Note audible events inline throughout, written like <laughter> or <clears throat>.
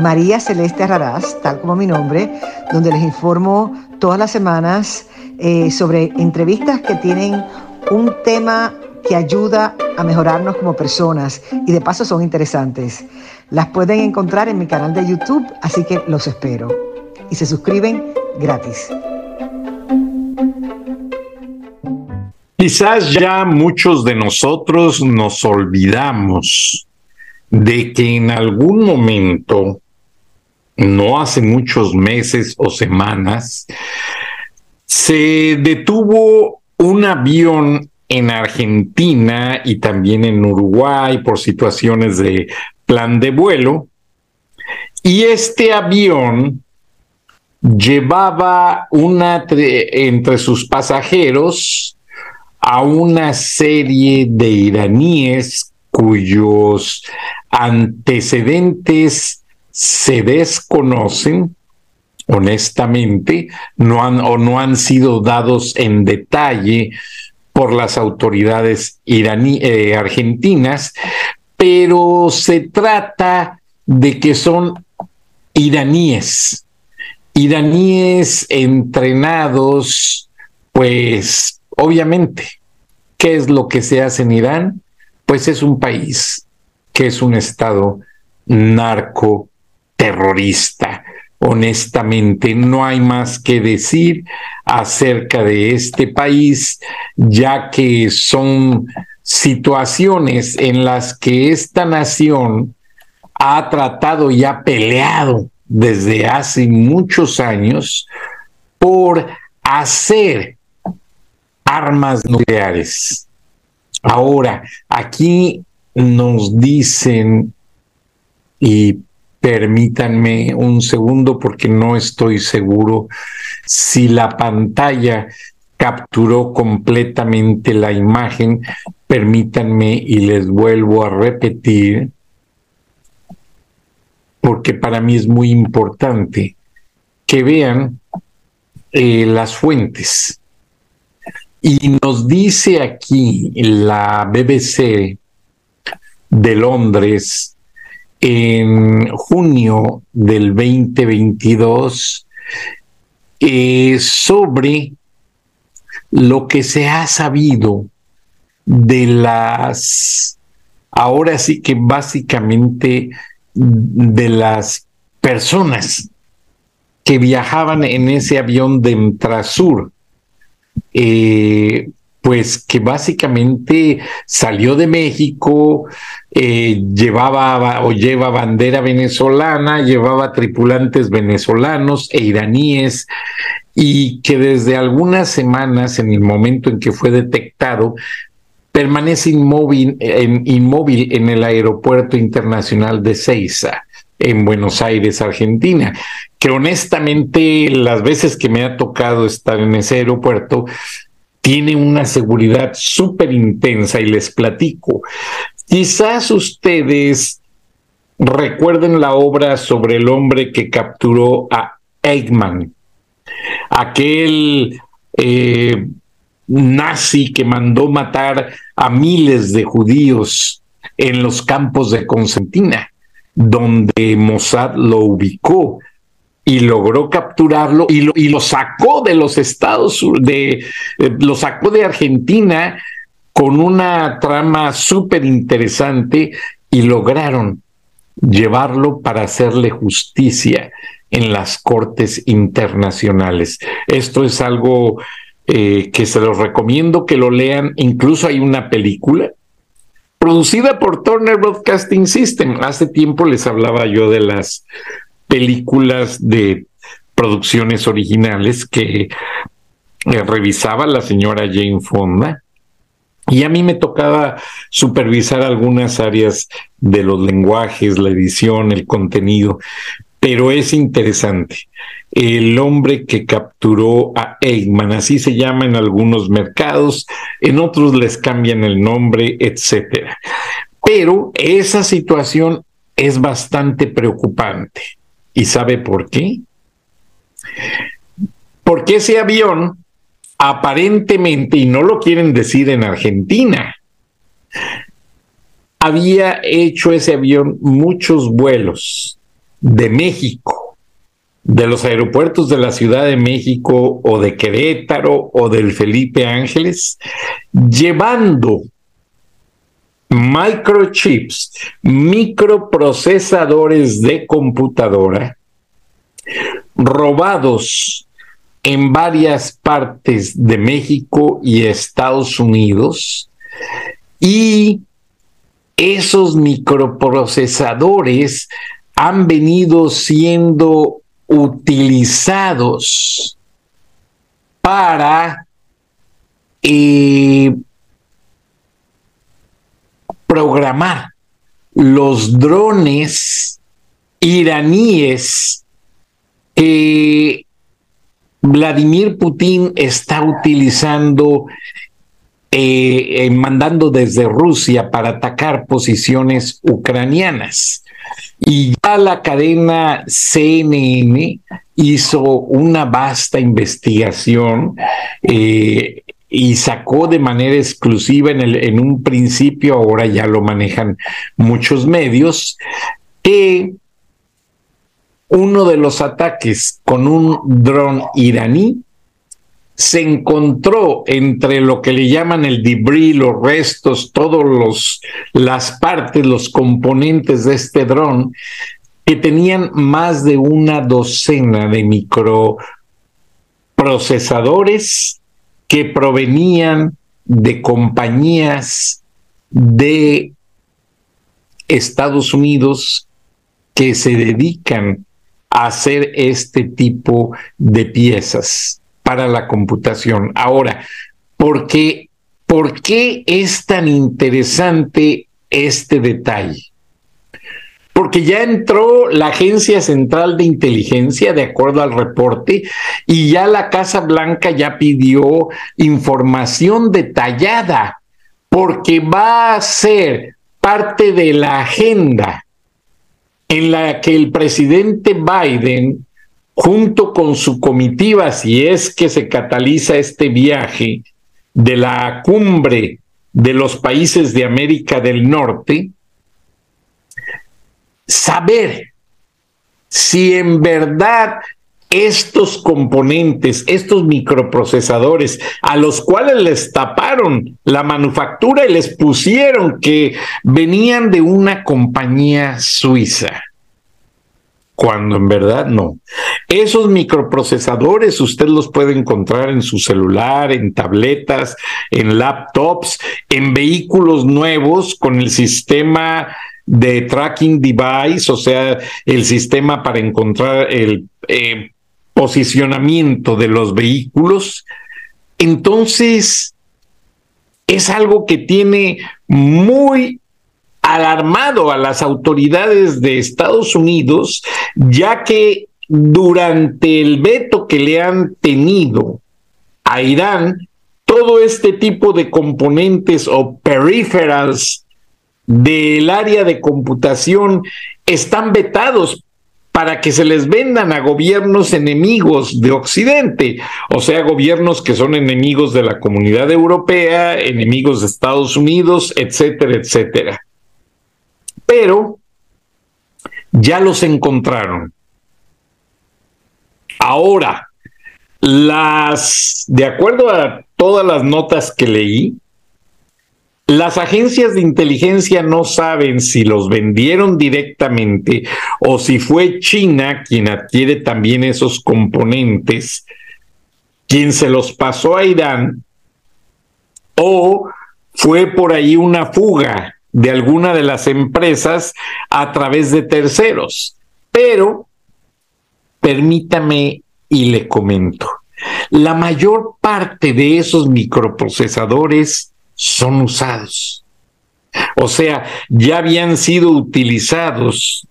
María Celeste Raraz, tal como mi nombre, donde les informo todas las semanas eh, sobre entrevistas que tienen un tema que ayuda a mejorarnos como personas y de paso son interesantes. Las pueden encontrar en mi canal de YouTube, así que los espero. Y se suscriben gratis. Quizás ya muchos de nosotros nos olvidamos de que en algún momento no hace muchos meses o semanas, se detuvo un avión en Argentina y también en Uruguay por situaciones de plan de vuelo. Y este avión llevaba una entre sus pasajeros a una serie de iraníes cuyos antecedentes se desconocen honestamente, no han o no han sido dados en detalle por las autoridades eh, argentinas, pero se trata de que son iraníes, iraníes entrenados, pues obviamente, ¿qué es lo que se hace en Irán? Pues es un país que es un estado narco terrorista. Honestamente, no hay más que decir acerca de este país, ya que son situaciones en las que esta nación ha tratado y ha peleado desde hace muchos años por hacer armas nucleares. Ahora, aquí nos dicen, y Permítanme un segundo porque no estoy seguro si la pantalla capturó completamente la imagen. Permítanme y les vuelvo a repetir porque para mí es muy importante que vean eh, las fuentes. Y nos dice aquí la BBC de Londres en junio del 2022 eh, sobre lo que se ha sabido de las, ahora sí que básicamente de las personas que viajaban en ese avión de Entrasur. Eh, pues que básicamente salió de México, eh, llevaba o lleva bandera venezolana, llevaba tripulantes venezolanos e iraníes, y que desde algunas semanas, en el momento en que fue detectado, permanece inmóvil en, inmóvil en el aeropuerto internacional de Ceiza en Buenos Aires, Argentina, que honestamente las veces que me ha tocado estar en ese aeropuerto, tiene una seguridad súper intensa y les platico. Quizás ustedes recuerden la obra sobre el hombre que capturó a Eichmann, aquel eh, nazi que mandó matar a miles de judíos en los campos de Constantina, donde Mossad lo ubicó y logró capturarlo y lo, y lo sacó de los Estados de eh, lo sacó de Argentina con una trama súper interesante y lograron llevarlo para hacerle justicia en las cortes internacionales. Esto es algo eh, que se los recomiendo que lo lean. Incluso hay una película producida por Turner Broadcasting System. Hace tiempo les hablaba yo de las películas de producciones originales que eh, revisaba la señora Jane Fonda. Y a mí me tocaba supervisar algunas áreas de los lenguajes, la edición, el contenido, pero es interesante. el hombre que capturó a Eggman, así se llama en algunos mercados, en otros les cambian el nombre, etcétera. Pero esa situación es bastante preocupante. ¿Y sabe por qué? Porque ese avión aparentemente, y no lo quieren decir en Argentina, había hecho ese avión muchos vuelos de México, de los aeropuertos de la Ciudad de México o de Querétaro o del Felipe Ángeles, llevando microchips, microprocesadores de computadora robados en varias partes de México y Estados Unidos y esos microprocesadores han venido siendo utilizados para eh, programar los drones iraníes que Vladimir Putin está utilizando, eh, mandando desde Rusia para atacar posiciones ucranianas. Y ya la cadena CNN hizo una vasta investigación eh, y sacó de manera exclusiva en, el, en un principio, ahora ya lo manejan muchos medios, que uno de los ataques con un dron iraní se encontró entre lo que le llaman el debris, los restos, todos las partes, los componentes de este dron que tenían más de una docena de microprocesadores que provenían de compañías de Estados Unidos que se dedican a hacer este tipo de piezas para la computación. Ahora, ¿por qué, ¿por qué es tan interesante este detalle? Porque ya entró la Agencia Central de Inteligencia, de acuerdo al reporte, y ya la Casa Blanca ya pidió información detallada, porque va a ser parte de la agenda en la que el presidente Biden, junto con su comitiva, si es que se cataliza este viaje de la cumbre de los países de América del Norte, saber si en verdad estos componentes, estos microprocesadores, a los cuales les taparon la manufactura y les pusieron que venían de una compañía suiza, cuando en verdad no. Esos microprocesadores usted los puede encontrar en su celular, en tabletas, en laptops, en vehículos nuevos con el sistema de tracking device, o sea, el sistema para encontrar el eh, posicionamiento de los vehículos, entonces es algo que tiene muy alarmado a las autoridades de Estados Unidos, ya que durante el veto que le han tenido a Irán, todo este tipo de componentes o peripherals del área de computación están vetados para que se les vendan a gobiernos enemigos de Occidente, o sea, gobiernos que son enemigos de la comunidad europea, enemigos de Estados Unidos, etcétera, etcétera. Pero ya los encontraron. Ahora, las, de acuerdo a todas las notas que leí, las agencias de inteligencia no saben si los vendieron directamente o si fue China quien adquiere también esos componentes, quien se los pasó a Irán, o fue por ahí una fuga de alguna de las empresas a través de terceros. Pero, permítame y le comento, la mayor parte de esos microprocesadores son usados. O sea, ya habían sido utilizados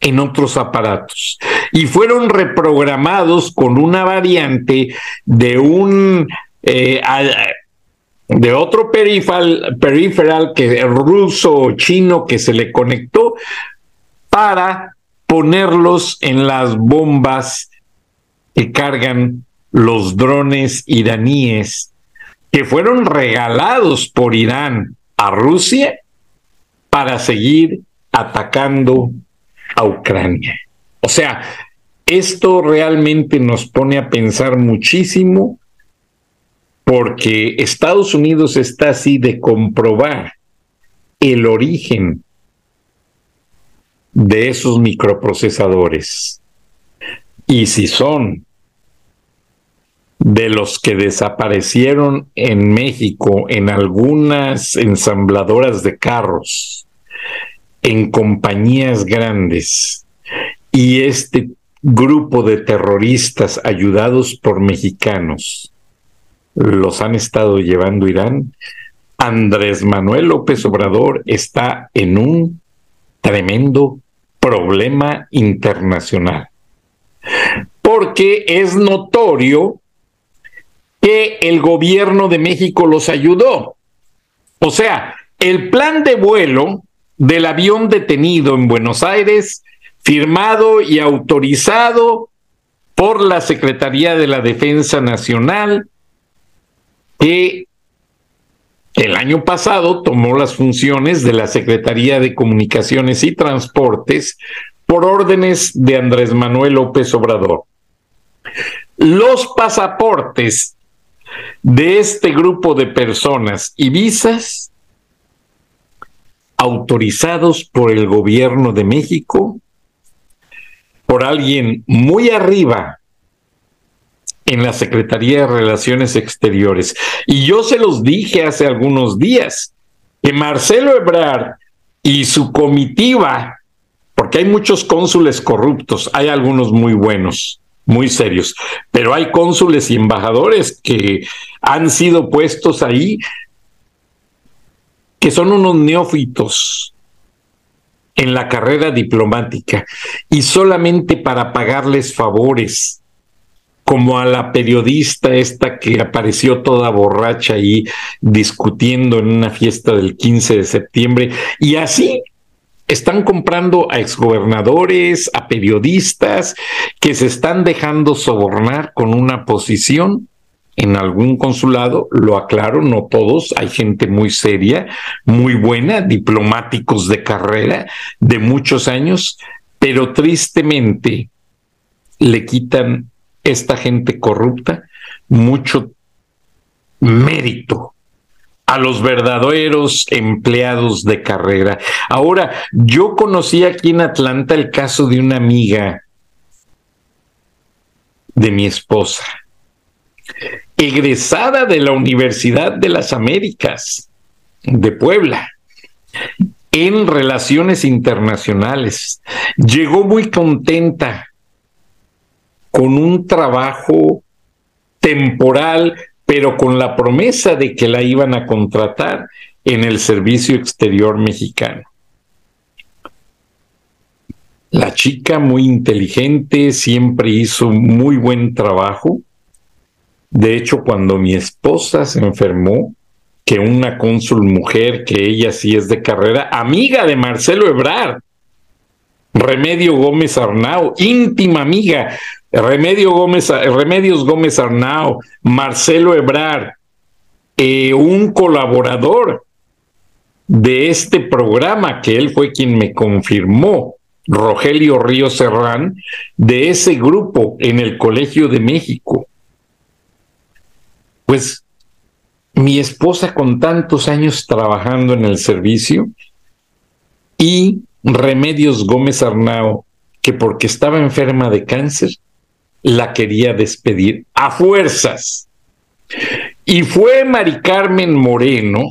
en otros aparatos. y fueron reprogramados con una variante de un eh, de otro peripheral, peripheral que ruso o chino que se le conectó para ponerlos en las bombas que cargan los drones iraníes que fueron regalados por Irán a Rusia para seguir atacando a Ucrania. O sea, esto realmente nos pone a pensar muchísimo porque Estados Unidos está así de comprobar el origen de esos microprocesadores. Y si son de los que desaparecieron en México en algunas ensambladoras de carros, en compañías grandes, y este grupo de terroristas ayudados por mexicanos los han estado llevando Irán, Andrés Manuel López Obrador está en un tremendo problema internacional. Porque es notorio que el gobierno de México los ayudó. O sea, el plan de vuelo del avión detenido en Buenos Aires, firmado y autorizado por la Secretaría de la Defensa Nacional, que el año pasado tomó las funciones de la Secretaría de Comunicaciones y Transportes por órdenes de Andrés Manuel López Obrador. Los pasaportes de este grupo de personas y visas autorizados por el gobierno de México, por alguien muy arriba en la Secretaría de Relaciones Exteriores. Y yo se los dije hace algunos días, que Marcelo Ebrard y su comitiva, porque hay muchos cónsules corruptos, hay algunos muy buenos, muy serios, pero hay cónsules y embajadores que han sido puestos ahí, que son unos neófitos en la carrera diplomática y solamente para pagarles favores como a la periodista esta que apareció toda borracha ahí discutiendo en una fiesta del 15 de septiembre. Y así están comprando a exgobernadores, a periodistas que se están dejando sobornar con una posición en algún consulado, lo aclaro, no todos, hay gente muy seria, muy buena, diplomáticos de carrera de muchos años, pero tristemente le quitan esta gente corrupta mucho mérito a los verdaderos empleados de carrera. Ahora, yo conocí aquí en Atlanta el caso de una amiga de mi esposa, egresada de la Universidad de las Américas de Puebla en relaciones internacionales. Llegó muy contenta con un trabajo temporal, pero con la promesa de que la iban a contratar en el servicio exterior mexicano. La chica muy inteligente, siempre hizo muy buen trabajo. De hecho, cuando mi esposa se enfermó, que una cónsul mujer, que ella sí es de carrera, amiga de Marcelo Ebrard, Remedio Gómez Arnao, íntima amiga, Remedio Gómez, Remedios Gómez Arnao, Marcelo Ebrar, eh, un colaborador de este programa, que él fue quien me confirmó, Rogelio Río Serrán, de ese grupo en el Colegio de México. Pues mi esposa con tantos años trabajando en el servicio y Remedios Gómez Arnao, que porque estaba enferma de cáncer, la quería despedir a fuerzas. Y fue Mari Carmen Moreno,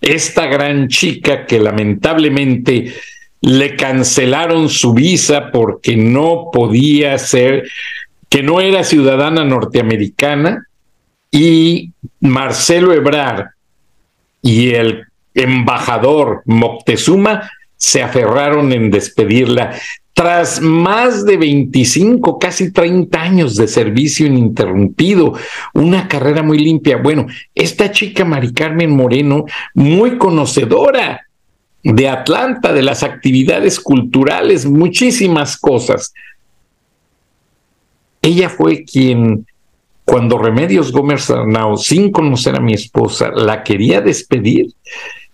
esta gran chica que lamentablemente le cancelaron su visa porque no podía ser, que no era ciudadana norteamericana, y Marcelo Ebrar y el embajador Moctezuma se aferraron en despedirla tras más de 25, casi 30 años de servicio ininterrumpido, una carrera muy limpia. Bueno, esta chica Mari Carmen Moreno, muy conocedora de Atlanta, de las actividades culturales, muchísimas cosas. Ella fue quien, cuando Remedios Gómez Arnau, sin conocer a mi esposa, la quería despedir,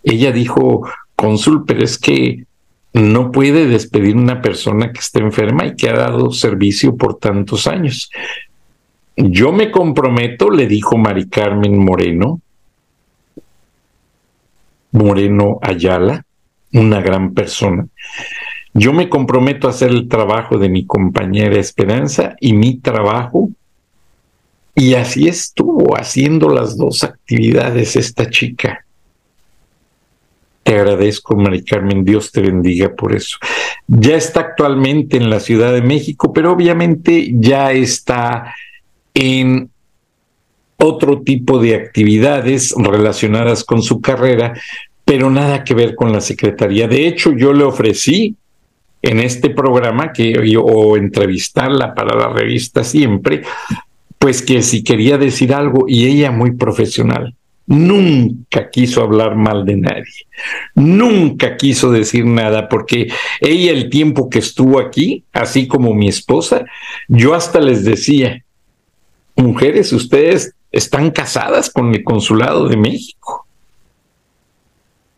ella dijo, cónsul, pero es que no puede despedir una persona que está enferma y que ha dado servicio por tantos años. Yo me comprometo, le dijo Mari Carmen Moreno, Moreno Ayala, una gran persona. Yo me comprometo a hacer el trabajo de mi compañera Esperanza y mi trabajo. Y así estuvo haciendo las dos actividades esta chica. Te agradezco, Mari Carmen, Dios te bendiga por eso. Ya está actualmente en la Ciudad de México, pero obviamente ya está en otro tipo de actividades relacionadas con su carrera, pero nada que ver con la Secretaría. De hecho, yo le ofrecí en este programa que o entrevistarla para la revista siempre, pues que si quería decir algo y ella muy profesional nunca quiso hablar mal de nadie, nunca quiso decir nada, porque ella el tiempo que estuvo aquí, así como mi esposa, yo hasta les decía, mujeres, ustedes están casadas con el Consulado de México.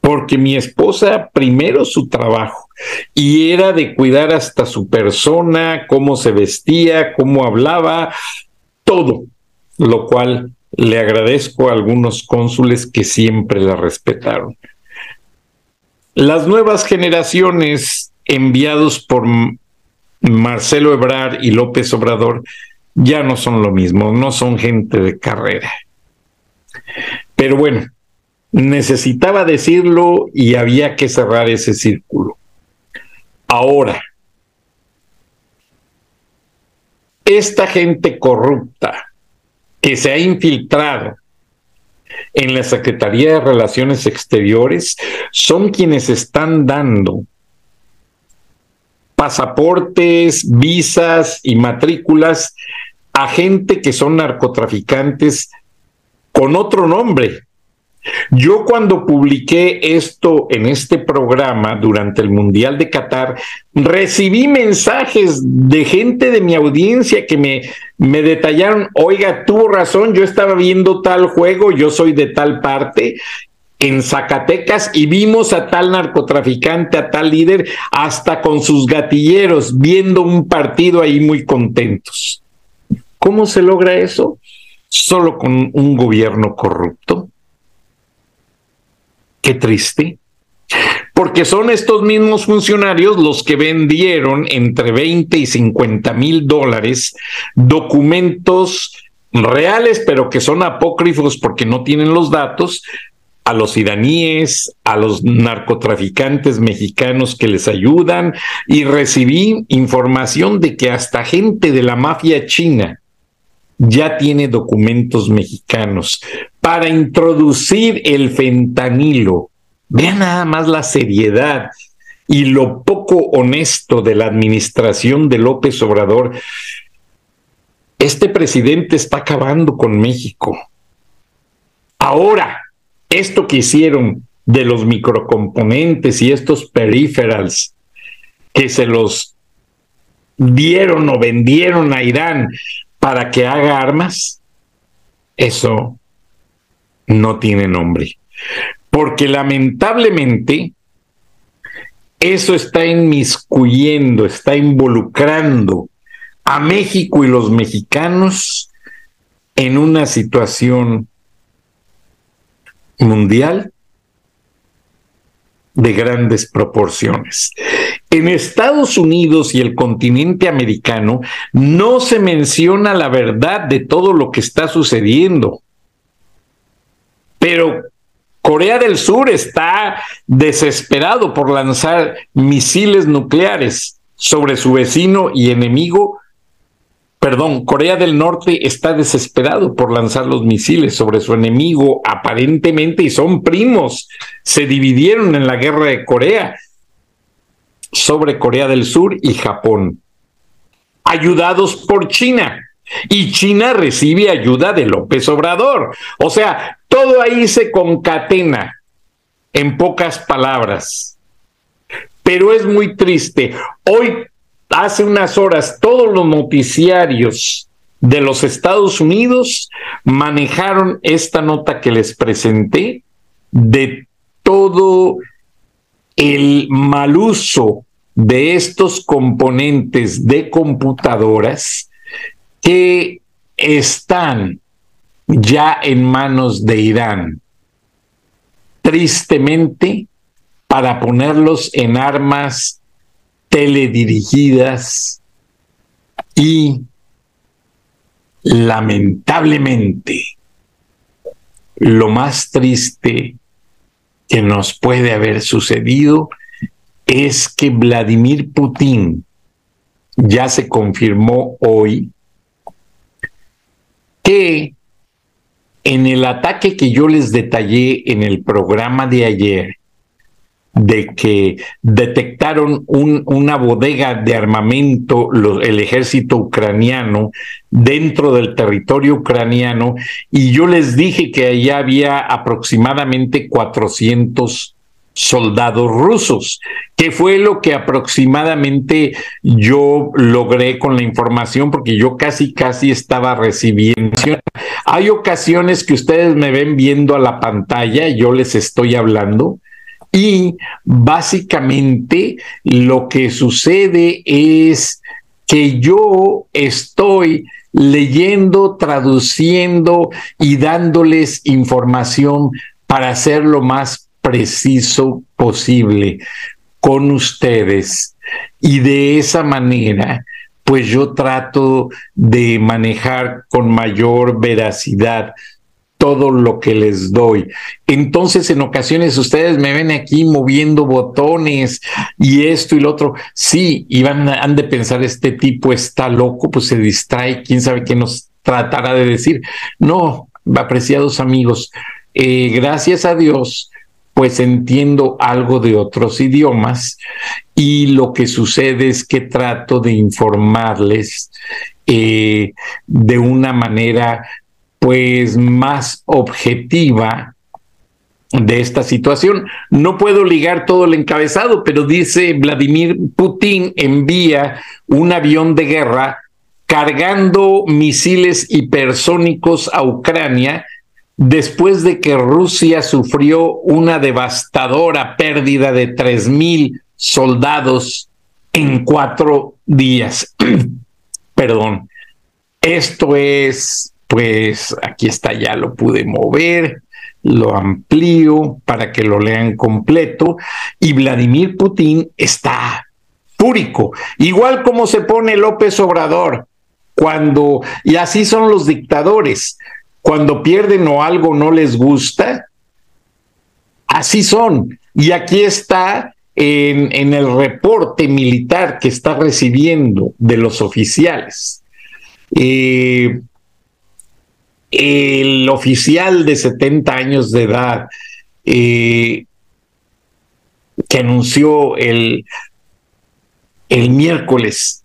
Porque mi esposa, primero su trabajo, y era de cuidar hasta su persona, cómo se vestía, cómo hablaba, todo, lo cual le agradezco a algunos cónsules que siempre la respetaron. Las nuevas generaciones enviados por Marcelo Ebrard y López Obrador ya no son lo mismo, no son gente de carrera. Pero bueno, necesitaba decirlo y había que cerrar ese círculo. Ahora, esta gente corrupta, que se ha infiltrado en la Secretaría de Relaciones Exteriores son quienes están dando pasaportes, visas y matrículas a gente que son narcotraficantes con otro nombre, yo cuando publiqué esto en este programa durante el Mundial de Qatar, recibí mensajes de gente de mi audiencia que me, me detallaron, oiga, tuvo razón, yo estaba viendo tal juego, yo soy de tal parte, en Zacatecas y vimos a tal narcotraficante, a tal líder, hasta con sus gatilleros, viendo un partido ahí muy contentos. ¿Cómo se logra eso? Solo con un gobierno corrupto Qué triste. Porque son estos mismos funcionarios los que vendieron entre 20 y 50 mil dólares documentos reales, pero que son apócrifos porque no tienen los datos, a los iraníes, a los narcotraficantes mexicanos que les ayudan y recibí información de que hasta gente de la mafia china ya tiene documentos mexicanos para introducir el fentanilo. Vean nada más la seriedad y lo poco honesto de la administración de López Obrador. Este presidente está acabando con México. Ahora, esto que hicieron de los microcomponentes y estos peripherals que se los dieron o vendieron a Irán para que haga armas, eso no tiene nombre. Porque lamentablemente eso está inmiscuyendo, está involucrando a México y los mexicanos en una situación mundial de grandes proporciones. En Estados Unidos y el continente americano no se menciona la verdad de todo lo que está sucediendo. Pero Corea del Sur está desesperado por lanzar misiles nucleares sobre su vecino y enemigo. Perdón, Corea del Norte está desesperado por lanzar los misiles sobre su enemigo aparentemente y son primos. Se dividieron en la guerra de Corea sobre Corea del Sur y Japón, ayudados por China. Y China recibe ayuda de López Obrador. O sea, todo ahí se concatena, en pocas palabras. Pero es muy triste. Hoy, hace unas horas, todos los noticiarios de los Estados Unidos manejaron esta nota que les presenté de todo el mal uso de estos componentes de computadoras que están ya en manos de Irán. Tristemente, para ponerlos en armas teledirigidas y lamentablemente lo más triste que nos puede haber sucedido es que Vladimir Putin ya se confirmó hoy que en el ataque que yo les detallé en el programa de ayer, de que detectaron una bodega de armamento, el ejército ucraniano, dentro del territorio ucraniano, y yo les dije que allá había aproximadamente 400 soldados rusos, que fue lo que aproximadamente yo logré con la información, porque yo casi, casi estaba recibiendo. Hay ocasiones que ustedes me ven viendo a la pantalla, yo les estoy hablando, y básicamente lo que sucede es que yo estoy leyendo, traduciendo y dándoles información para hacer lo más preciso posible con ustedes. Y de esa manera, pues yo trato de manejar con mayor veracidad todo lo que les doy. Entonces, en ocasiones ustedes me ven aquí moviendo botones y esto y lo otro. Sí, y van, han de pensar, este tipo está loco, pues se distrae, quién sabe qué nos tratará de decir. No, apreciados amigos, eh, gracias a Dios, pues entiendo algo de otros idiomas y lo que sucede es que trato de informarles eh, de una manera pues más objetiva de esta situación. No puedo ligar todo el encabezado, pero dice Vladimir Putin envía un avión de guerra cargando misiles hipersónicos a Ucrania después de que Rusia sufrió una devastadora pérdida de tres mil soldados en cuatro días. <clears throat> Perdón. Esto es pues aquí está, ya lo pude mover, lo amplío para que lo lean completo y Vladimir Putin está fúrico, igual como se pone López Obrador cuando, y así son los dictadores, cuando pierden o algo no les gusta, así son. Y aquí está en, el reporte militar que está recibiendo de los oficiales. Eh, el oficial de 70 años de edad eh, que anunció el, el miércoles,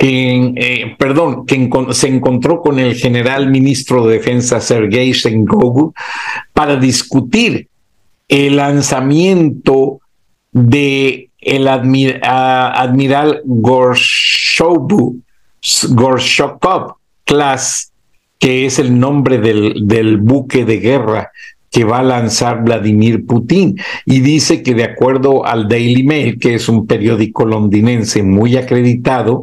eh, perdón, que se encontró con el general ministro de Defensa Sergei Sengogu para discutir el lanzamiento de el admiral Gorshokov class que es el nombre del, buque de guerra que va a lanzar Vladimir Putin. Y dice que de acuerdo al Daily Mail, que es un periódico londinense muy acreditado,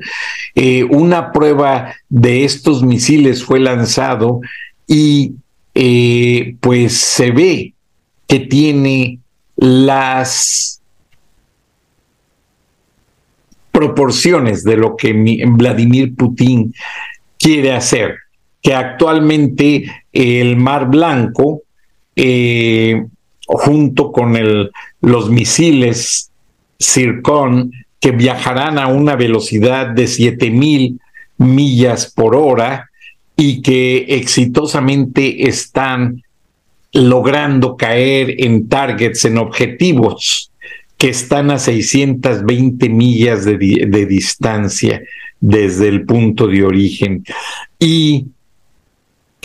eh, una prueba de estos misiles fue lanzado y eh, pues se ve que tiene las proporciones de lo que Vladimir Putin quiere hacer que actualmente el Mar Blanco, junto con los misiles Circon, que viajarán a una velocidad de 7000 millas por hora y que exitosamente están logrando caer en targets, en objetivos que están a 620 millas de, de distancia desde el punto de origen. Y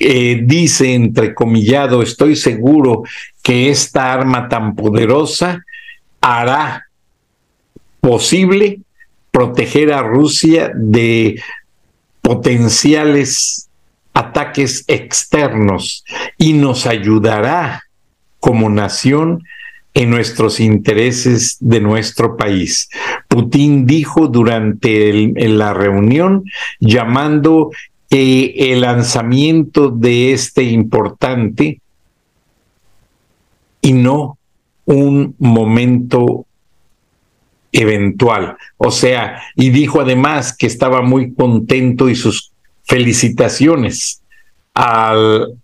eh, dice, entrecomillado, estoy seguro que esta arma tan poderosa hará posible proteger a Rusia de potenciales ataques externos y nos ayudará como nación en nuestros intereses de nuestro país. Putin dijo durante la reunión llamando el lanzamiento de este importante y no un momento eventual. O sea, y dijo además que estaba muy contento y sus felicitaciones al,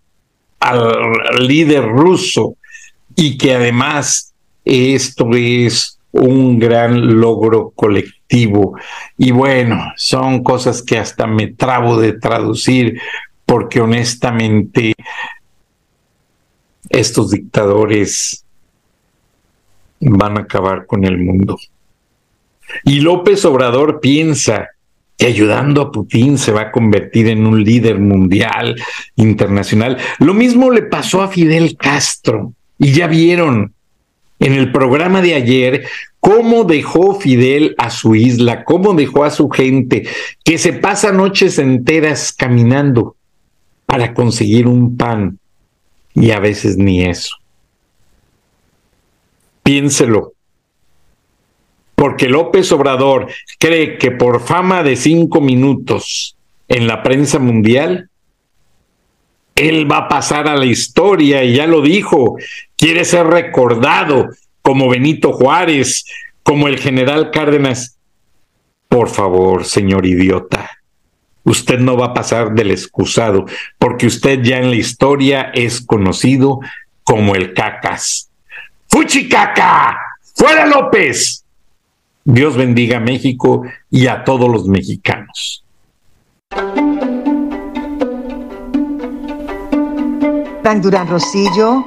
al líder ruso y que además esto es un gran logro colectivo. Y bueno, son cosas que hasta me trabo de traducir porque honestamente estos dictadores van a acabar con el mundo. Y López Obrador piensa que ayudando a Putin se va a convertir en un líder mundial, internacional. Lo mismo le pasó a Fidel Castro. Y ya vieron en el programa de ayer cómo dejó Fidel a su isla, cómo dejó a su gente, que se pasa noches enteras caminando para conseguir un pan y a veces ni eso. Piénselo, porque López Obrador cree que por fama de cinco minutos en la prensa mundial, él va a pasar a la historia y ya lo dijo, quiere ser recordado como Benito Juárez, como el general Cárdenas. Por favor, señor idiota, usted no va a pasar del excusado, porque usted ya en la historia es conocido como el cacas. ¡Fuchicaca! ¡Fuera López! Dios bendiga a México y a todos los mexicanos. Durán Rosillo